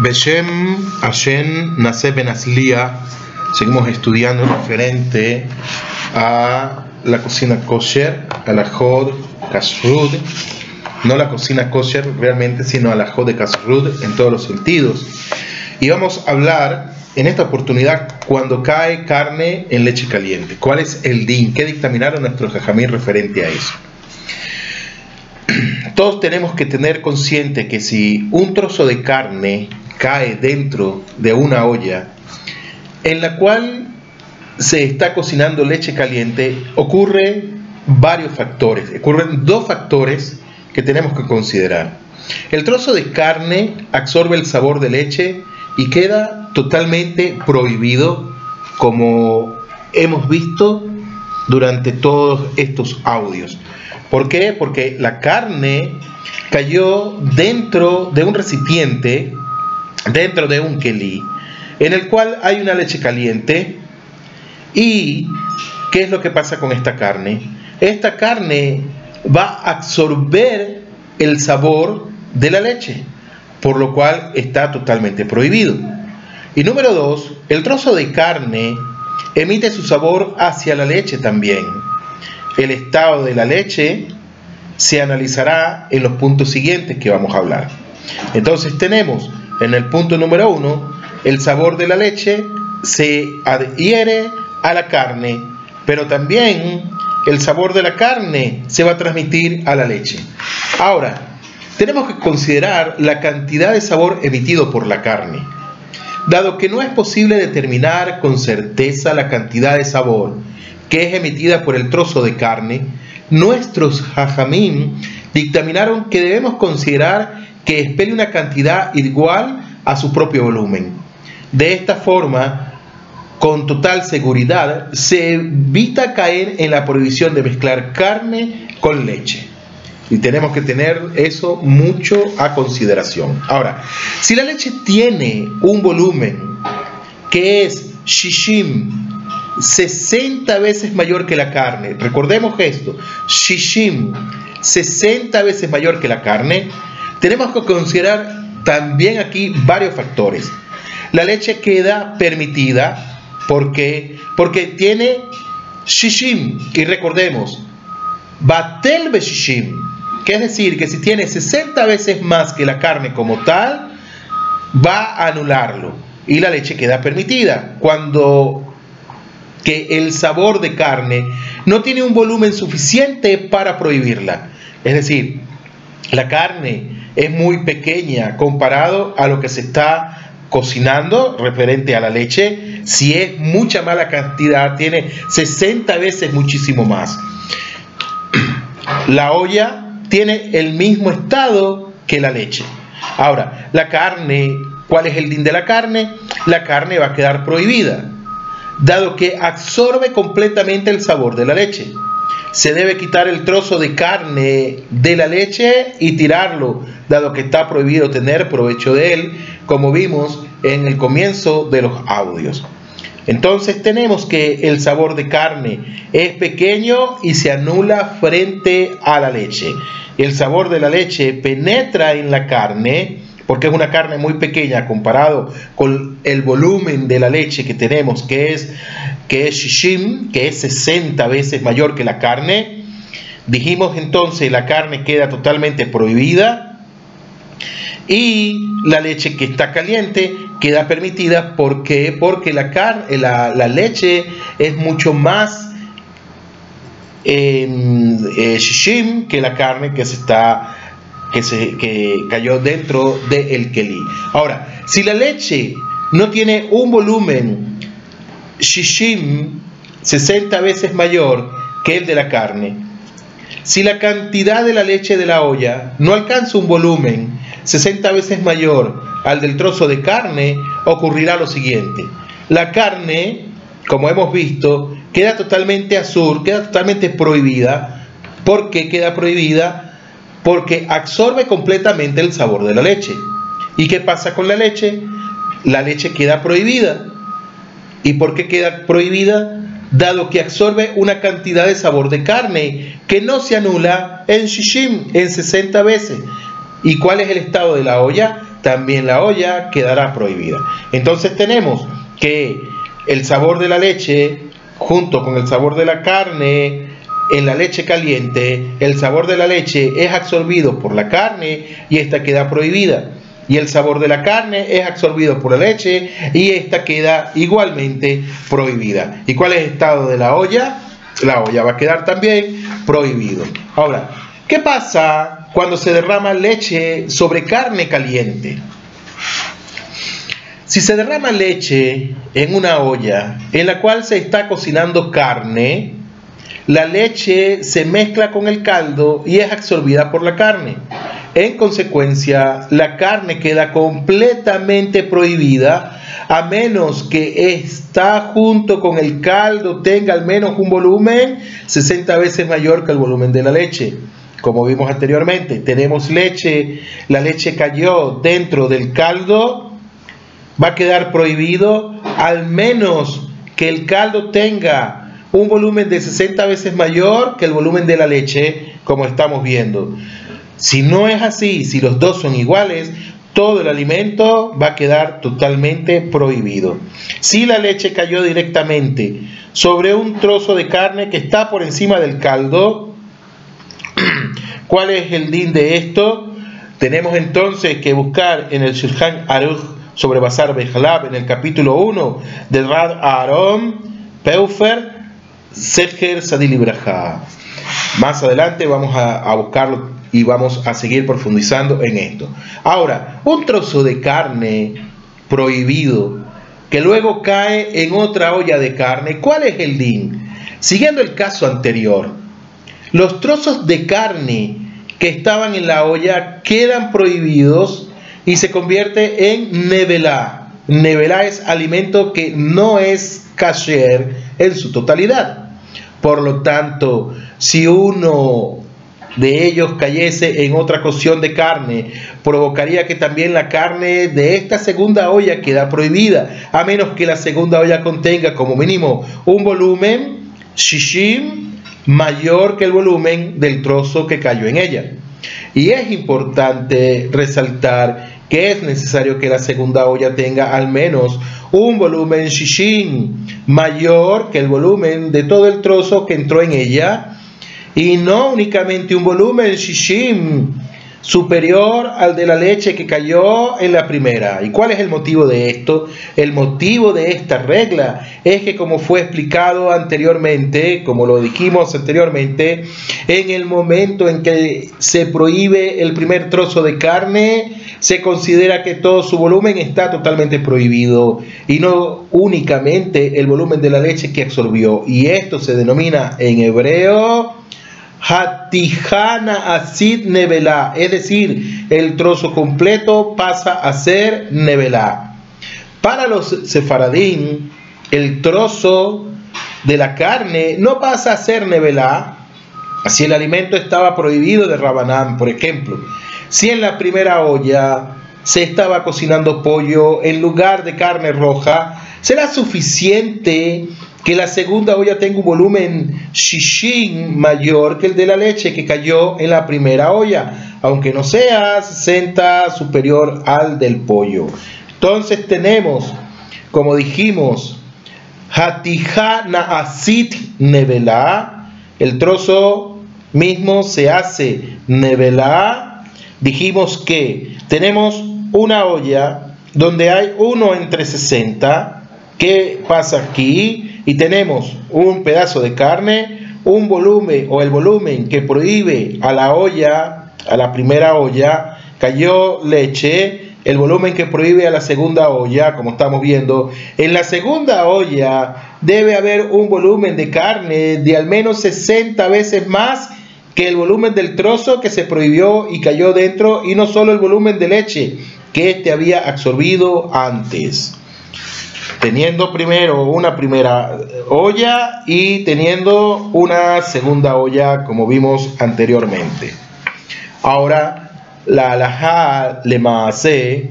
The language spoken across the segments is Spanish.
Beshem Hashem Nase Benaslia, seguimos estudiando referente a la cocina kosher, a la Jod Kashrud, no la cocina kosher realmente, sino a la Jod de Kashrud en todos los sentidos. Y vamos a hablar en esta oportunidad cuando cae carne en leche caliente. ¿Cuál es el din? ¿Qué dictaminaron nuestros jajamín referente a eso? Todos tenemos que tener consciente que si un trozo de carne cae dentro de una olla en la cual se está cocinando leche caliente, ocurre varios factores, ocurren dos factores que tenemos que considerar. El trozo de carne absorbe el sabor de leche y queda totalmente prohibido como hemos visto durante todos estos audios. ¿Por qué? Porque la carne cayó dentro de un recipiente dentro de un kelí, en el cual hay una leche caliente. ¿Y qué es lo que pasa con esta carne? Esta carne va a absorber el sabor de la leche, por lo cual está totalmente prohibido. Y número dos, el trozo de carne emite su sabor hacia la leche también. El estado de la leche se analizará en los puntos siguientes que vamos a hablar. Entonces tenemos en el punto número uno, el sabor de la leche se adhiere a la carne, pero también el sabor de la carne se va a transmitir a la leche. Ahora, tenemos que considerar la cantidad de sabor emitido por la carne. Dado que no es posible determinar con certeza la cantidad de sabor que es emitida por el trozo de carne, nuestros hajamim dictaminaron que debemos considerar que espere una cantidad igual a su propio volumen. De esta forma, con total seguridad, se evita caer en la prohibición de mezclar carne con leche. Y tenemos que tener eso mucho a consideración. Ahora, si la leche tiene un volumen que es shishim, 60 veces mayor que la carne, recordemos esto, shishim, 60 veces mayor que la carne, tenemos que considerar también aquí varios factores. La leche queda permitida porque, porque tiene shishim, y recordemos, batel shishim, que es decir, que si tiene 60 veces más que la carne como tal, va a anularlo y la leche queda permitida. Cuando que el sabor de carne no tiene un volumen suficiente para prohibirla. Es decir, la carne es muy pequeña comparado a lo que se está cocinando referente a la leche. Si es mucha mala cantidad, tiene 60 veces muchísimo más. La olla tiene el mismo estado que la leche. Ahora, la carne, ¿cuál es el din de la carne? La carne va a quedar prohibida, dado que absorbe completamente el sabor de la leche se debe quitar el trozo de carne de la leche y tirarlo, dado que está prohibido tener provecho de él, como vimos en el comienzo de los audios. Entonces tenemos que el sabor de carne es pequeño y se anula frente a la leche. El sabor de la leche penetra en la carne porque es una carne muy pequeña comparado con el volumen de la leche que tenemos, que es, que es shishim, que es 60 veces mayor que la carne. Dijimos entonces la carne queda totalmente prohibida y la leche que está caliente queda permitida porque, porque la, la, leche es mucho más eh, shishim que la carne que se está que, se, cayó dentro del el Kelí. Ahora, si la leche no tiene un volumen shishim 60 veces mayor que el de la carne, si la cantidad de la leche de la olla no alcanza un volumen 60 veces mayor al del trozo de carne, ocurrirá lo siguiente. La carne, como hemos visto, queda totalmente azul, queda totalmente prohibida. ¿Por qué queda prohibida? Porque absorbe completamente el sabor de la leche. ¿Y qué pasa con la leche? La leche queda prohibida. ¿Y por qué queda prohibida? Dado que absorbe una cantidad de sabor de carne que no se anula en shishim, en 60 veces. ¿Y cuál es el estado de la olla? también la olla quedará prohibida. Entonces tenemos que el sabor de la leche junto con el sabor de la carne en la leche caliente, el sabor de la leche es absorbido por la carne y esta queda prohibida. Y el sabor de la carne es absorbido por la leche y esta queda igualmente prohibida. ¿Y cuál es el estado de la olla? La olla va a quedar también prohibido. Ahora, ¿qué pasa cuando se derrama leche sobre carne caliente? Si se derrama leche en una olla en la cual se está cocinando carne, la leche se mezcla con el caldo y es absorbida por la carne. En consecuencia, la carne queda completamente prohibida a menos que está junto con el caldo tenga al menos un volumen 60 veces mayor que el volumen de la leche. Como vimos anteriormente, tenemos leche, la leche cayó dentro del caldo, va a quedar prohibido al menos que el caldo tenga un volumen de 60 veces mayor que el volumen de la leche, como estamos viendo. Si no es así, si los dos son iguales, todo el alimento va a quedar totalmente prohibido. Si la leche cayó directamente sobre un trozo de carne que está por encima del caldo, ¿cuál es el din de esto? Tenemos entonces que buscar en el Shulchan Aruch sobre Basar Bejalab en el capítulo 1 de Rad Aaron Peufer Secher Sadil Más adelante vamos a, a buscarlo y vamos a seguir profundizando en esto. Ahora, un trozo de carne prohibido que luego cae en otra olla de carne, ¿cuál es el din? Siguiendo el caso anterior, los trozos de carne que estaban en la olla quedan prohibidos y se convierte en nevelá. Nevelá es alimento que no es kasher en su totalidad. Por lo tanto, si uno de ellos cayese en otra cocción de carne, provocaría que también la carne de esta segunda olla queda prohibida, a menos que la segunda olla contenga como mínimo un volumen shishim mayor que el volumen del trozo que cayó en ella. Y es importante resaltar que es necesario que la segunda olla tenga al menos un volumen shishin mayor que el volumen de todo el trozo que entró en ella y no únicamente un volumen shishin superior al de la leche que cayó en la primera. ¿Y cuál es el motivo de esto? El motivo de esta regla es que como fue explicado anteriormente, como lo dijimos anteriormente, en el momento en que se prohíbe el primer trozo de carne, se considera que todo su volumen está totalmente prohibido y no únicamente el volumen de la leche que absorbió. Y esto se denomina en hebreo Hatijana Asid Nevelá, es decir, el trozo completo pasa a ser Nevelá. Para los sefaradín, el trozo de la carne no pasa a ser Nevelá, si el alimento estaba prohibido de Rabanán, por ejemplo. Si en la primera olla se estaba cocinando pollo en lugar de carne roja, será suficiente que la segunda olla tenga un volumen shishin mayor que el de la leche que cayó en la primera olla, aunque no sea 60 superior al del pollo. Entonces tenemos, como dijimos, Hatija Naasit Nevelá, el trozo mismo se hace Nevelá. Dijimos que tenemos una olla donde hay uno entre 60. ¿Qué pasa aquí? Y tenemos un pedazo de carne, un volumen o el volumen que prohíbe a la olla, a la primera olla, cayó leche, el volumen que prohíbe a la segunda olla, como estamos viendo, en la segunda olla debe haber un volumen de carne de al menos 60 veces más que el volumen del trozo que se prohibió y cayó dentro y no solo el volumen de leche que éste había absorbido antes teniendo primero una primera olla y teniendo una segunda olla como vimos anteriormente. Ahora, la alajá le maase,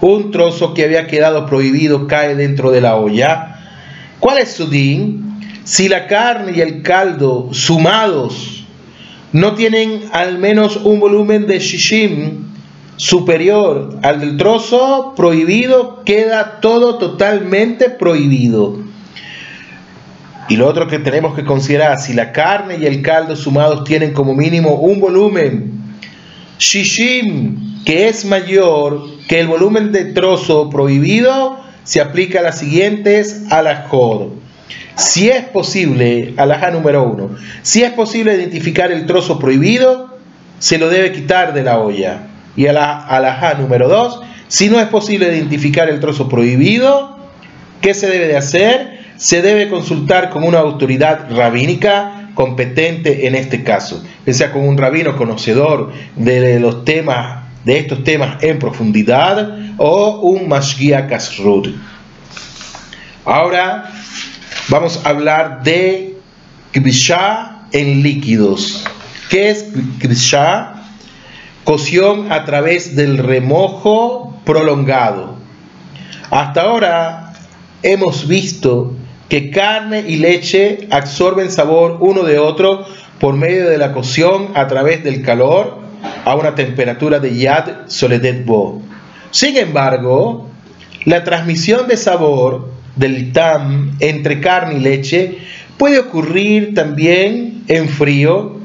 un trozo que había quedado prohibido cae dentro de la olla. ¿Cuál es su din? Si la carne y el caldo sumados no tienen al menos un volumen de shishim, superior al del trozo prohibido, queda todo totalmente prohibido. Y lo otro que tenemos que considerar, si la carne y el caldo sumados tienen como mínimo un volumen shishim, que es mayor que el volumen de trozo prohibido, se aplica a las siguientes alajot. Si es posible, alajá número uno, si es posible identificar el trozo prohibido, se lo debe quitar de la olla. Y a la alajá número dos, si no es posible identificar el trozo prohibido, ¿qué se debe de hacer? se debe consultar con una autoridad rabínica competente en este caso, que sea con un rabino conocedor de los temas de estos temas en profundidad o un mashgia kasrut. Ahora vamos a hablar de kvisha en líquidos. ¿Qué es kvisha? Cocción a través del remojo prolongado. Hasta ahora hemos visto que carne y leche absorben sabor uno de otro por medio de la cocción a través del calor a una temperatura de Yad Soledet Bo. Sin embargo, la transmisión de sabor del tam entre carne y leche puede ocurrir también en frío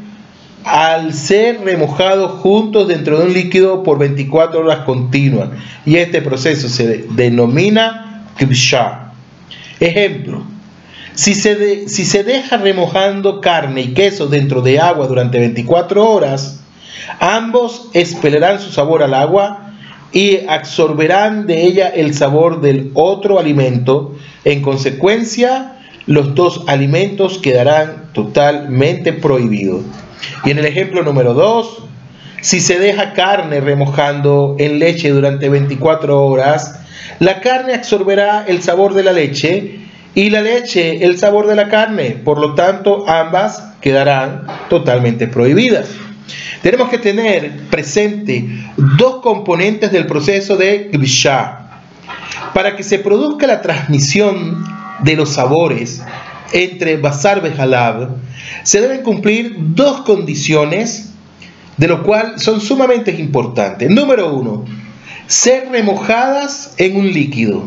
al ser remojados juntos dentro de un líquido por 24 horas continuas. Y este proceso se denomina kibsha. Ejemplo, si se, si se deja remojando carne y queso dentro de agua durante 24 horas, ambos expellerán su sabor al agua y absorberán de ella el sabor del otro alimento. En consecuencia, los dos alimentos quedarán totalmente prohibidos. Y en el ejemplo número 2, si se deja carne remojando en leche durante 24 horas, la carne absorberá el sabor de la leche y la leche el sabor de la carne. Por lo tanto, ambas quedarán totalmente prohibidas. Tenemos que tener presente dos componentes del proceso de Grisha. Para que se produzca la transmisión de los sabores entre Basar Bejalab, se deben cumplir dos condiciones, de lo cual son sumamente importantes. Número uno, ser remojadas en un líquido.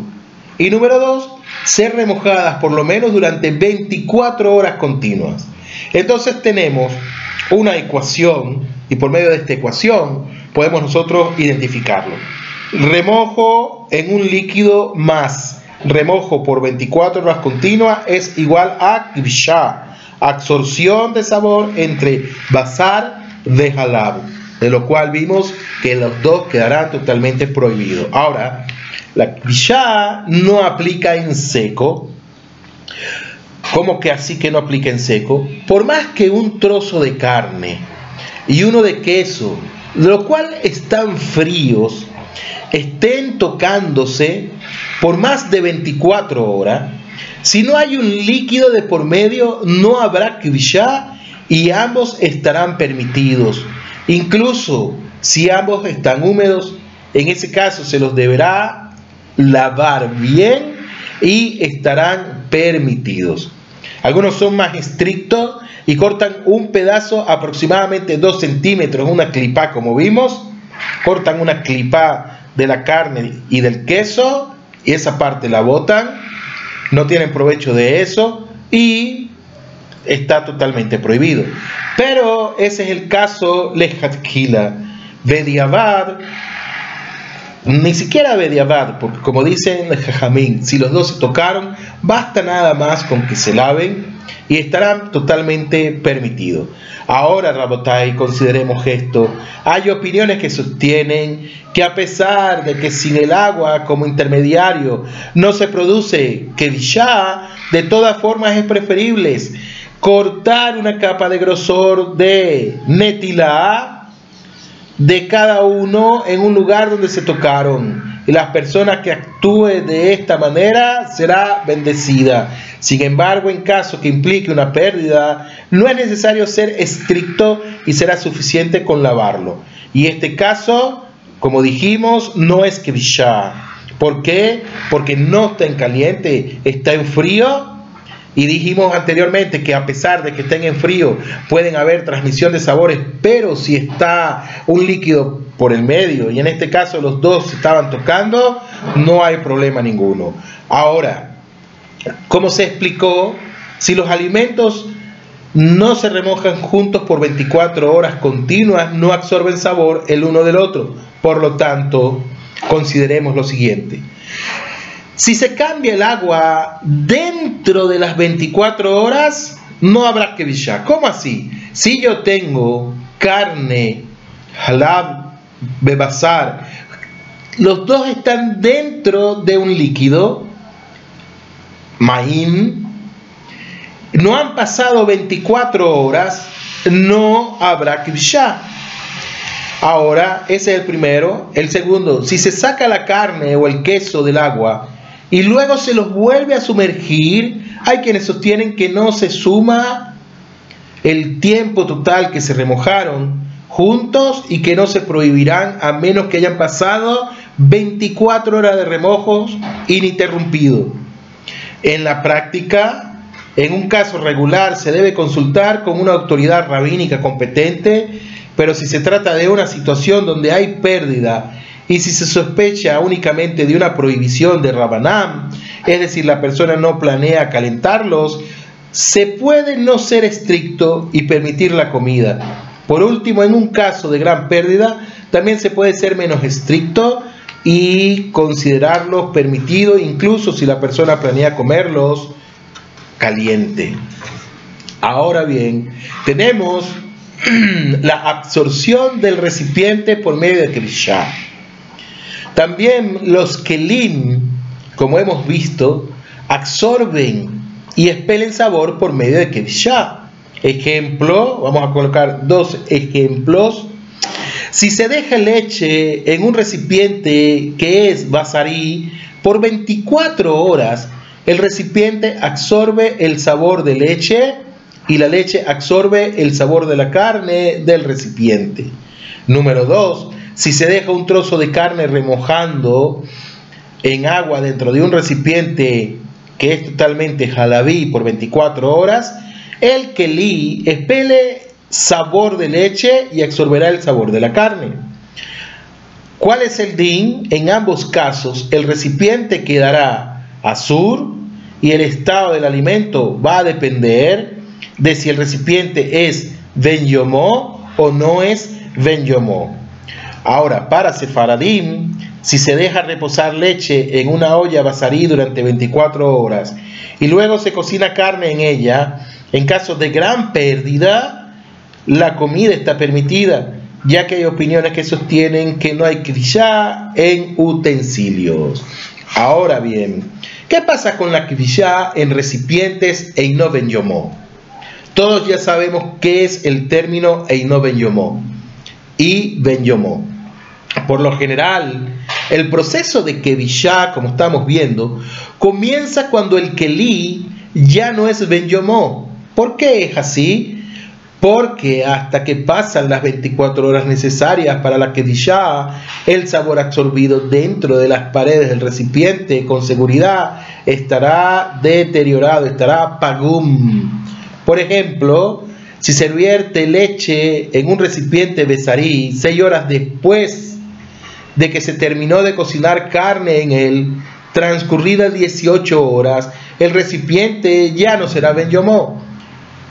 Y número dos, ser remojadas por lo menos durante 24 horas continuas. Entonces tenemos una ecuación y por medio de esta ecuación podemos nosotros identificarlo. Remojo en un líquido más remojo por 24 horas continuas es igual a kibsha, absorción de sabor entre basar de halab, de lo cual vimos que los dos quedarán totalmente prohibidos. Ahora, la Krishá no aplica en seco. ¿Cómo que así que no aplica en seco? Por más que un trozo de carne y uno de queso, de lo cual están fríos, estén tocándose por más de 24 horas, si no hay un líquido de por medio, no habrá krishá y ambos estarán permitidos. Incluso si ambos están húmedos, en ese caso se los deberá lavar bien y estarán permitidos. Algunos son más estrictos y cortan un pedazo aproximadamente 2 centímetros, una clipa como vimos, cortan una clipa de la carne y del queso y esa parte la botan, no tienen provecho de eso y está totalmente prohibido. Pero ese es el caso Lejatkila. Bediavad ni siquiera Bediabad, porque como dicen Jajamín, si los dos se tocaron, basta nada más con que se laven y estarán totalmente permitidos. Ahora, Rabotai, consideremos esto. Hay opiniones que sostienen que a pesar de que sin el agua como intermediario no se produce que ya de todas formas es preferible cortar una capa de grosor de netila de cada uno en un lugar donde se tocaron. Y las personas que actúe de esta manera será bendecida. Sin embargo, en caso que implique una pérdida, no es necesario ser estricto y será suficiente con lavarlo. Y este caso, como dijimos, no es Krishá. ¿Por? Porque no está en caliente, está en frío Y dijimos anteriormente que a pesar de que estén en frío, pueden haber transmisión de sabores, pero si está un líquido por el medio, y en este caso los dos estaban tocando, no hay problema ninguno. Ahora, como se explicó, si los alimentos no se remojan juntos por 24 horas continuas, no absorben sabor el uno del otro. Por lo tanto, consideremos lo siguiente. Si se cambia el agua dentro de las 24 horas, no habrá que. ¿Cómo así? Si yo tengo carne, halab, bebasar, los dos están dentro de un líquido, maín, no han pasado 24 horas, no habrá billar. Ahora, ese es el primero. El segundo, si se saca la carne o el queso del agua y luego se los vuelve a sumergir, hay quienes sostienen que no se suma el tiempo total que se remojaron juntos y que no se prohibirán a menos que hayan pasado 24 horas de remojos ininterrumpido. En la práctica, en un caso regular se debe consultar con una autoridad rabínica competente, pero si se trata de una situación donde hay pérdida y si se sospecha únicamente de una prohibición de Rabanam, es decir, la persona no planea calentarlos, se puede no ser estricto y permitir la comida. Por último, en un caso de gran pérdida, también se puede ser menos estricto y considerarlos permitidos, incluso si la persona planea comerlos caliente. Ahora bien, tenemos la absorción del recipiente por medio de Krishna. También los kelim, como hemos visto, absorben y expelen sabor por medio de Krishna. Ejemplo, vamos a colocar dos ejemplos. Si se deja leche en un recipiente que es basarí por 24 horas, el recipiente absorbe el sabor de leche y la leche absorbe el sabor de la carne del recipiente. Número 2. Si se deja un trozo de carne remojando en agua dentro de un recipiente que es totalmente jalabí por 24 horas, el kelí espele sabor de leche y absorberá el sabor de la carne. ¿Cuál es el din? En ambos casos, el recipiente quedará azul y el estado del alimento va a depender de si el recipiente es ben o no es ben Ahora, para Sefaradim, si se deja reposar leche en una olla basarí durante 24 horas y luego se cocina carne en ella, en caso de gran pérdida, la comida está permitida, ya que hay opiniones que sostienen que no hay krishá en utensilios. Ahora bien, ¿qué pasa con la krishá en recipientes e no ben Todos ya sabemos qué es el término Eino Ben y Ben Por lo general, el proceso de Kevishá, como estamos viendo, comienza cuando el Kelí ya no es Ben ¿Por qué es así? Porque hasta que pasan las 24 horas necesarias para la Kedishá, el sabor absorbido dentro de las paredes del recipiente con seguridad estará deteriorado, estará pagum. Por ejemplo, si se vierte leche en un recipiente besarí seis horas después de que se terminó de cocinar carne en él, transcurridas 18 horas, el recipiente ya no será ben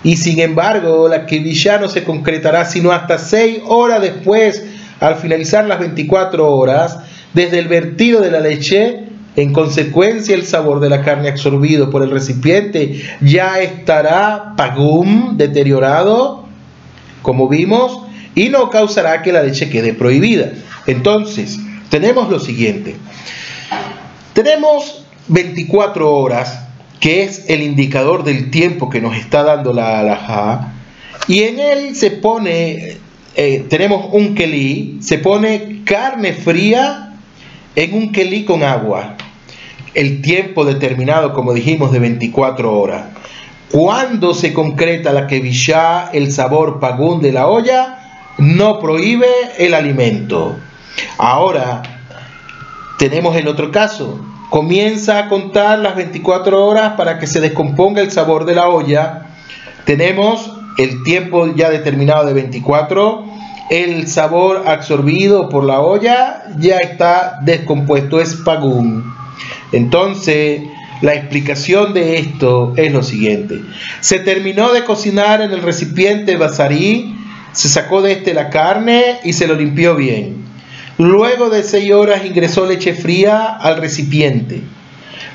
Y sin embargo, la ya no se concretará sino hasta seis horas después, al finalizar las 24 horas, desde el vertido de la leche en consecuencia, el sabor de la carne absorbido por el recipiente ya estará pagum, deteriorado, como vimos, y no causará que la leche quede prohibida. Entonces, tenemos lo siguiente. Tenemos 24 horas, que es el indicador del tiempo que nos está dando la alajá, y en él se pone, eh, tenemos un kelí, se pone carne fría en un kelí con agua el tiempo determinado, como dijimos, de 24 horas. Cuando se concreta la kevishá, el sabor pagún de la olla, no prohíbe el alimento. Ahora, tenemos el otro caso. Comienza a contar las 24 horas para que se descomponga el sabor de la olla. Tenemos el tiempo ya determinado de 24. El sabor absorbido por la olla ya está descompuesto, es pagún. Entonces, la explicación de esto es lo siguiente. Se terminó de cocinar en el recipiente basarí, se sacó de este la carne y se lo limpió bien. Luego de seis horas ingresó leche fría al recipiente.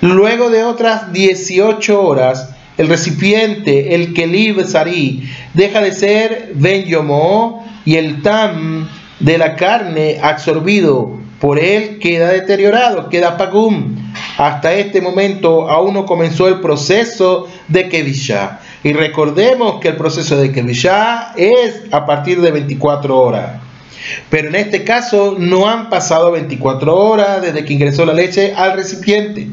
Luego de otras 18 horas, el recipiente, el keli basarí, deja de ser ben yomo y el tam de la carne absorbido por él queda deteriorado, queda pagum. Hasta este momento aún no comenzó el proceso de Kevisha. Y recordemos que el proceso de Kevisha es a partir de 24 horas. Pero en este caso no han pasado 24 horas desde que ingresó la leche al recipiente.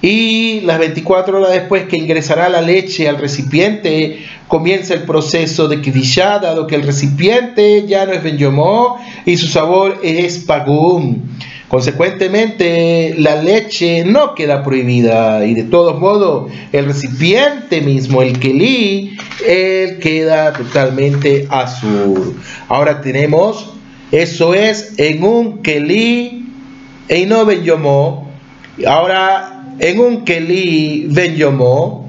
Y las 24 horas después que ingresará la leche al recipiente, comienza el proceso de Kidishá, dado que el recipiente ya no es Benyomó y su sabor es Pagum. Consecuentemente, la leche no queda prohibida y de todos modos, el recipiente mismo, el Kelí, él queda totalmente azul. Ahora tenemos, eso es en un Kelí, y no Benyomó. Ahora en un Kelí Ben Yomo,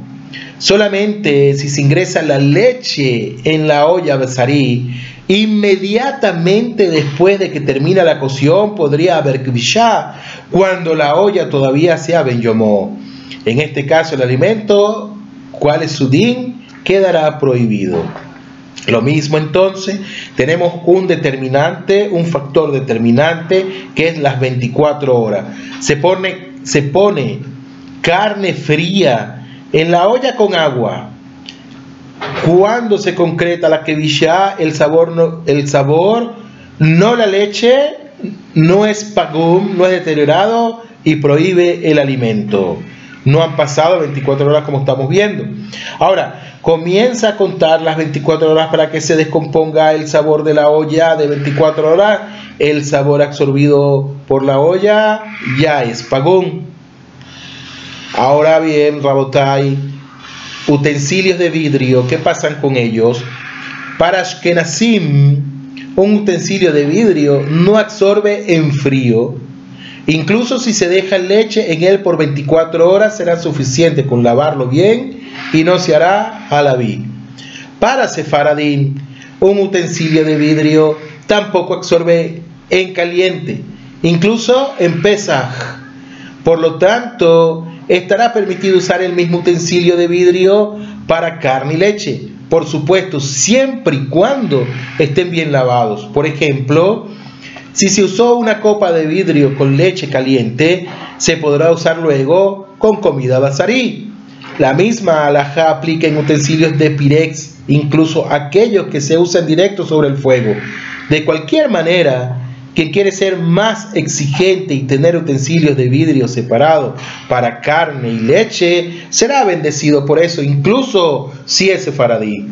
solamente si se ingresa la leche en la olla Besarí, inmediatamente después de que termina la cocción podría haber Kvishá, cuando la olla todavía sea Ben Yomo. En este caso, el alimento, ¿cuál es su din? Quedará prohibido. Lo mismo entonces, tenemos un determinante, un factor determinante que es las 24 horas. Se pone carne fría en la olla con agua. Cuando se concreta la kevisha, el sabor, no, el sabor, no la leche, no es pagum, no es deteriorado y prohíbe el alimento. No han pasado 24 horas como estamos viendo. Ahora, comienza a contar las 24 horas para que se descomponga el sabor de la olla de 24 horas. El sabor absorbido por la olla ya es pagún. Ahora bien, Rabotai, utensilios de vidrio, ¿qué pasan con ellos? Para Ashkenazim, un utensilio de vidrio no absorbe en frío. Incluso si se deja leche en él por 24 horas, será suficiente con lavarlo bien y no se hará alabí. Para Sefaradín, un utensilio de vidrio tampoco absorbe en caliente, incluso en Pesaj. Por lo tanto, estará permitido usar el mismo utensilio de vidrio para carne y leche. Por supuesto, siempre y cuando estén bien lavados. Por ejemplo, si se usó una copa de vidrio con leche caliente, se podrá usar luego con comida basarí. La misma alhaja aplica en utensilios de pirex, incluso aquellos que se usan directo sobre el fuego. De cualquier manera, quien quiere ser más exigente y tener utensilios de vidrio separados para carne y leche, será bendecido por eso, incluso si es sefaradí.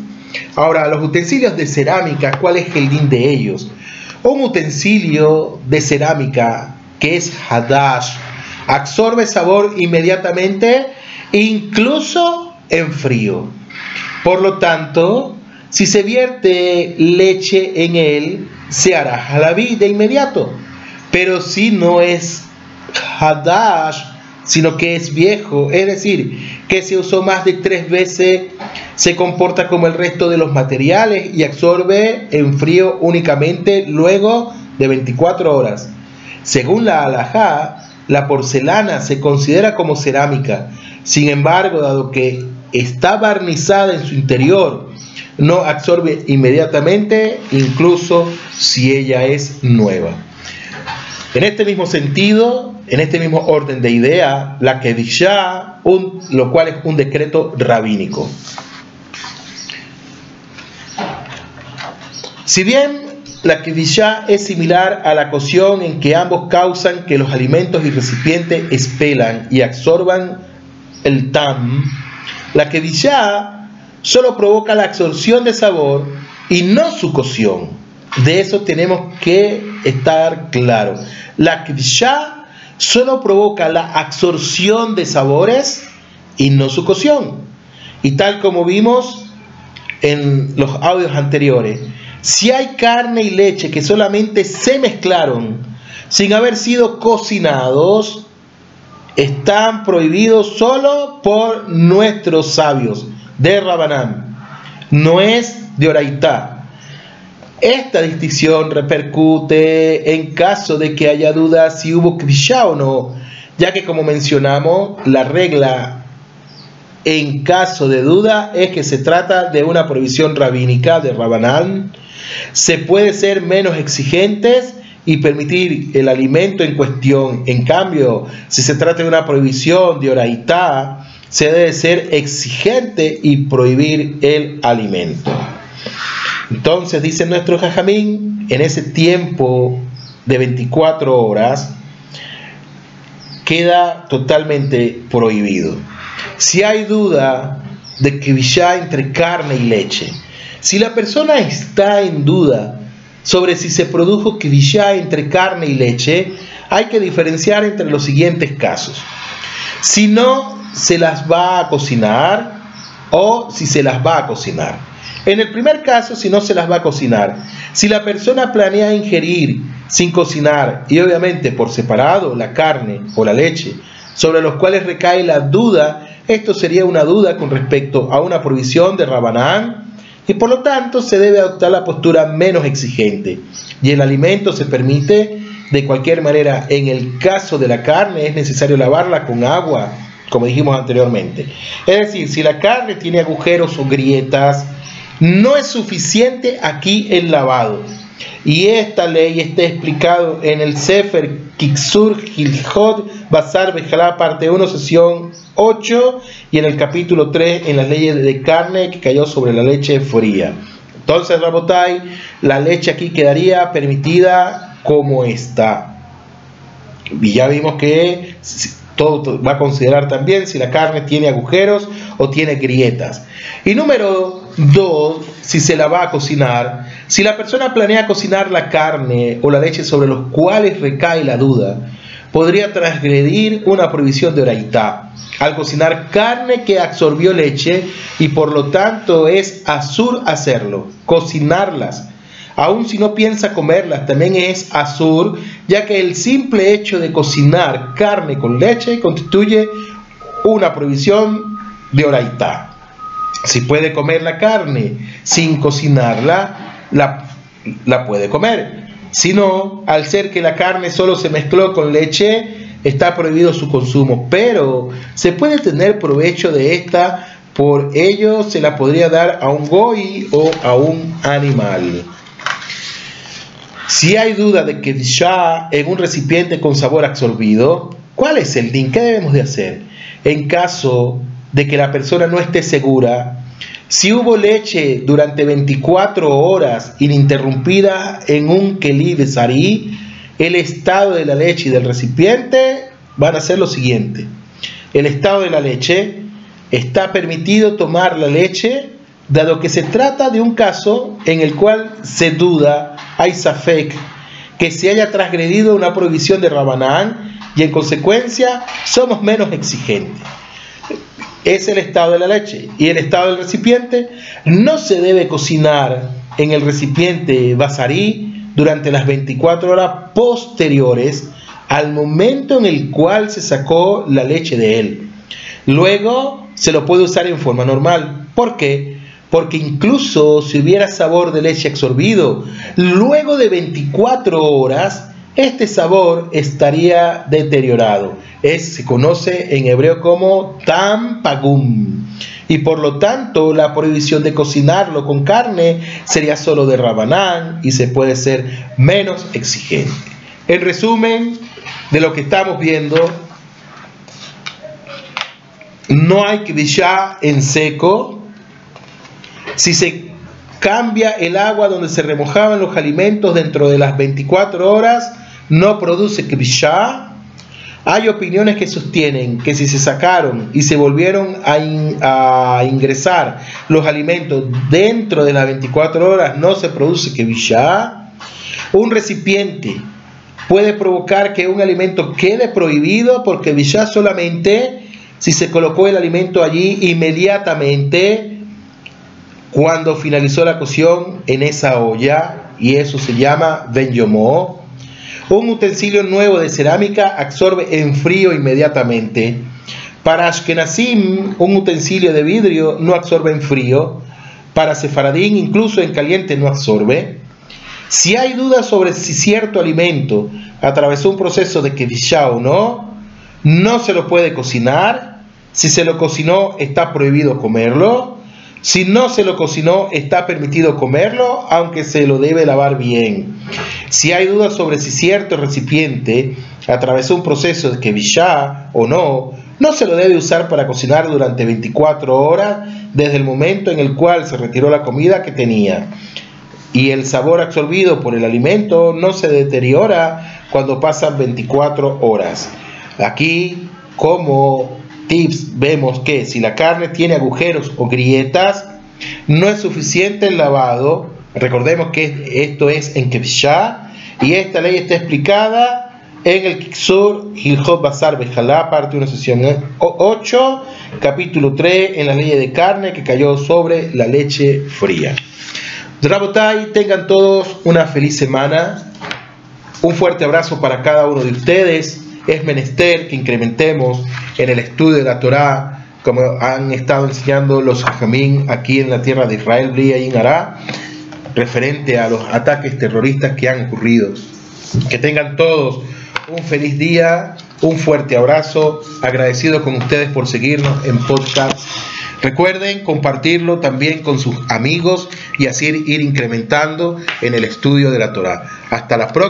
Ahora, los utensilios de cerámica, ¿cuál es el din de ellos? Un utensilio de cerámica que es hadash absorbe sabor inmediatamente, incluso en frío. Por lo tanto, si se vierte leche en él, se hará halabí de inmediato. Pero si no es hadash, sino que es viejo, es decir, que se usó más de tres veces, se comporta como el resto de los materiales y absorbe en frío únicamente luego de 24 horas. Según la alajá, la porcelana se considera como cerámica. Sin embargo, dado que está barnizada en su interior no absorbe inmediatamente, incluso si ella es nueva. En este mismo sentido, en este mismo orden de idea, la Kedishá, un, lo cual es un decreto rabínico. Si bien la Kedishá es similar a la cocción en que ambos causan que los alimentos y recipientes expelan y absorban el tam, la Kedishá solo provoca la absorción de sabor y no su cocción. De eso tenemos que estar claro. La kvisha solo provoca la absorción de sabores y no su cocción. Y tal como vimos en los audios anteriores, si hay carne y leche que solamente se mezclaron sin haber sido cocinados, están prohibidos solo por nuestros sabios de Rabanán. No es de Oraitá. Esta distinción repercute en caso de que haya dudas si hubo Krishá o no, ya que como mencionamos, la regla en caso de duda es que se trata de una prohibición rabínica de Rabanán. Se puede ser menos exigentes y permitir el alimento en cuestión. En cambio, si se trata de una prohibición de oraitá, se debe ser exigente y prohibir el alimento. Entonces, dice nuestro Jajamín, en ese tiempo de 24 horas, queda totalmente prohibido. Si hay duda de que ya entre carne y leche, si la persona está en duda sobre si se produjo kvishá entre carne y leche, hay que diferenciar entre los siguientes casos. Si no se las va a cocinar o si se las va a cocinar. En el primer caso, si no se las va a cocinar, si la persona planea ingerir sin cocinar y obviamente por separado la carne o la leche, sobre los cuales recae la duda, esto sería una duda con respecto a una provisión de Rabanán y por lo tanto se debe adoptar la postura menos exigente. Y el alimento se permite de cualquier manera. En el caso de la carne es necesario lavarla con agua, como dijimos anteriormente. Es decir, si la carne tiene agujeros o grietas, no es suficiente aquí el lavado. Y esta ley está explicado en el Sefer Kiksur Gilhot Basar Bejalá, parte 1, sesión 8, y en el capítulo 3, en las leyes de carne que cayó sobre la leche fría. Entonces, Rabotai, la leche aquí quedaría permitida como está. Y ya vimos que va a considerar también si la carne tiene agujeros o tiene grietas. Y número dos, si se la va a cocinar, si la persona planea cocinar la carne o la leche sobre los cuales recae la duda, podría transgredir una prohibición de oraitá al cocinar carne que absorbió leche y por lo tanto es azur hacerlo, cocinarlas. Aun si no piensa comerlas, también es azur, ya que el simple hecho de cocinar carne con leche constituye una prohibición de oraitá. Si puede comer la carne sin cocinarla, la, la puede comer. Si no, al ser que la carne solo se mezcló con leche, está prohibido su consumo, pero se puede tener provecho de esta, por ello se la podría dar a un goy o a un animal. Si hay duda de que ya en un recipiente con sabor absorbido, ¿cuál es el din? ¿Qué debemos de hacer? En caso de que la persona no esté segura, si hubo leche durante 24 horas ininterrumpida en un kelí de sarí, el estado de la leche y del recipiente van a ser lo siguiente. El estado de la leche está permitido tomar la leche dado que se trata de un caso en el cual se duda, hay que se haya transgredido una prohibición de Rabanán y en consecuencia somos menos exigentes. Es el estado de la leche y el estado del recipiente no se debe cocinar en el recipiente basarí durante las 24 horas posteriores al momento en el cual se sacó la leche de él. Luego se lo puede usar en forma normal. ¿Por qué? Porque incluso si hubiera sabor de leche absorbido, luego de 24 horas, este sabor estaría deteriorado. Es, se conoce en hebreo como tampagum y por lo tanto la prohibición de cocinarlo con carne sería solo de rabanán y se puede ser menos exigente. En resumen de lo que estamos viendo, no hay kvishá en seco. Si se cambia el agua donde se remojaban los alimentos dentro de las 24 horas, no produce kvishá hay opiniones que sostienen que si se sacaron y se volvieron a, ingresar los alimentos dentro de las 24 horas no se produce que Un recipiente puede provocar que un alimento quede prohibido porque ya solamente si se colocó el alimento allí inmediatamente cuando finalizó la cocción en esa olla y eso se llama benyomo. Un utensilio nuevo de cerámica absorbe en frío inmediatamente. Para Ashkenazim, un utensilio de vidrio no absorbe en frío. Para Sefaradín, incluso en caliente no absorbe. Si hay dudas sobre si cierto alimento atravesó un proceso de kedishá o no, no se lo puede cocinar. Si se lo cocinó, está prohibido comerlo. Si no se lo cocinó, está permitido comerlo, aunque se lo debe lavar bien. Si hay dudas sobre si cierto recipiente atravesó un proceso de kedishá o no, no se lo debe usar para cocinar durante 24 horas desde el momento en el cual se retiró la comida que tenía. Y el sabor absorbido por el alimento no se deteriora cuando pasan 24 horas. Aquí, como tips, vemos que si la carne tiene agujeros o grietas, no es suficiente el lavado. Recordemos que esto es en Kevshá y esta ley está explicada en el Kiksur Hilhot Bazar Bejalá, parte una sesión 8, capítulo 3, en la ley de carne que cayó sobre la leche fría. Drabotai, tengan todos una feliz semana. Un fuerte abrazo para cada uno de ustedes. Es menester que incrementemos en el estudio de la Torá, como han estado enseñando los Jajamín aquí en la tierra de Israel, Bria y Inará, referente a los ataques terroristas que han ocurrido. Que tengan todos un feliz día, un fuerte abrazo, agradecido con ustedes por seguirnos en podcast. Recuerden compartirlo también con sus amigos y así ir incrementando en el estudio de la Torah. Hasta la próxima.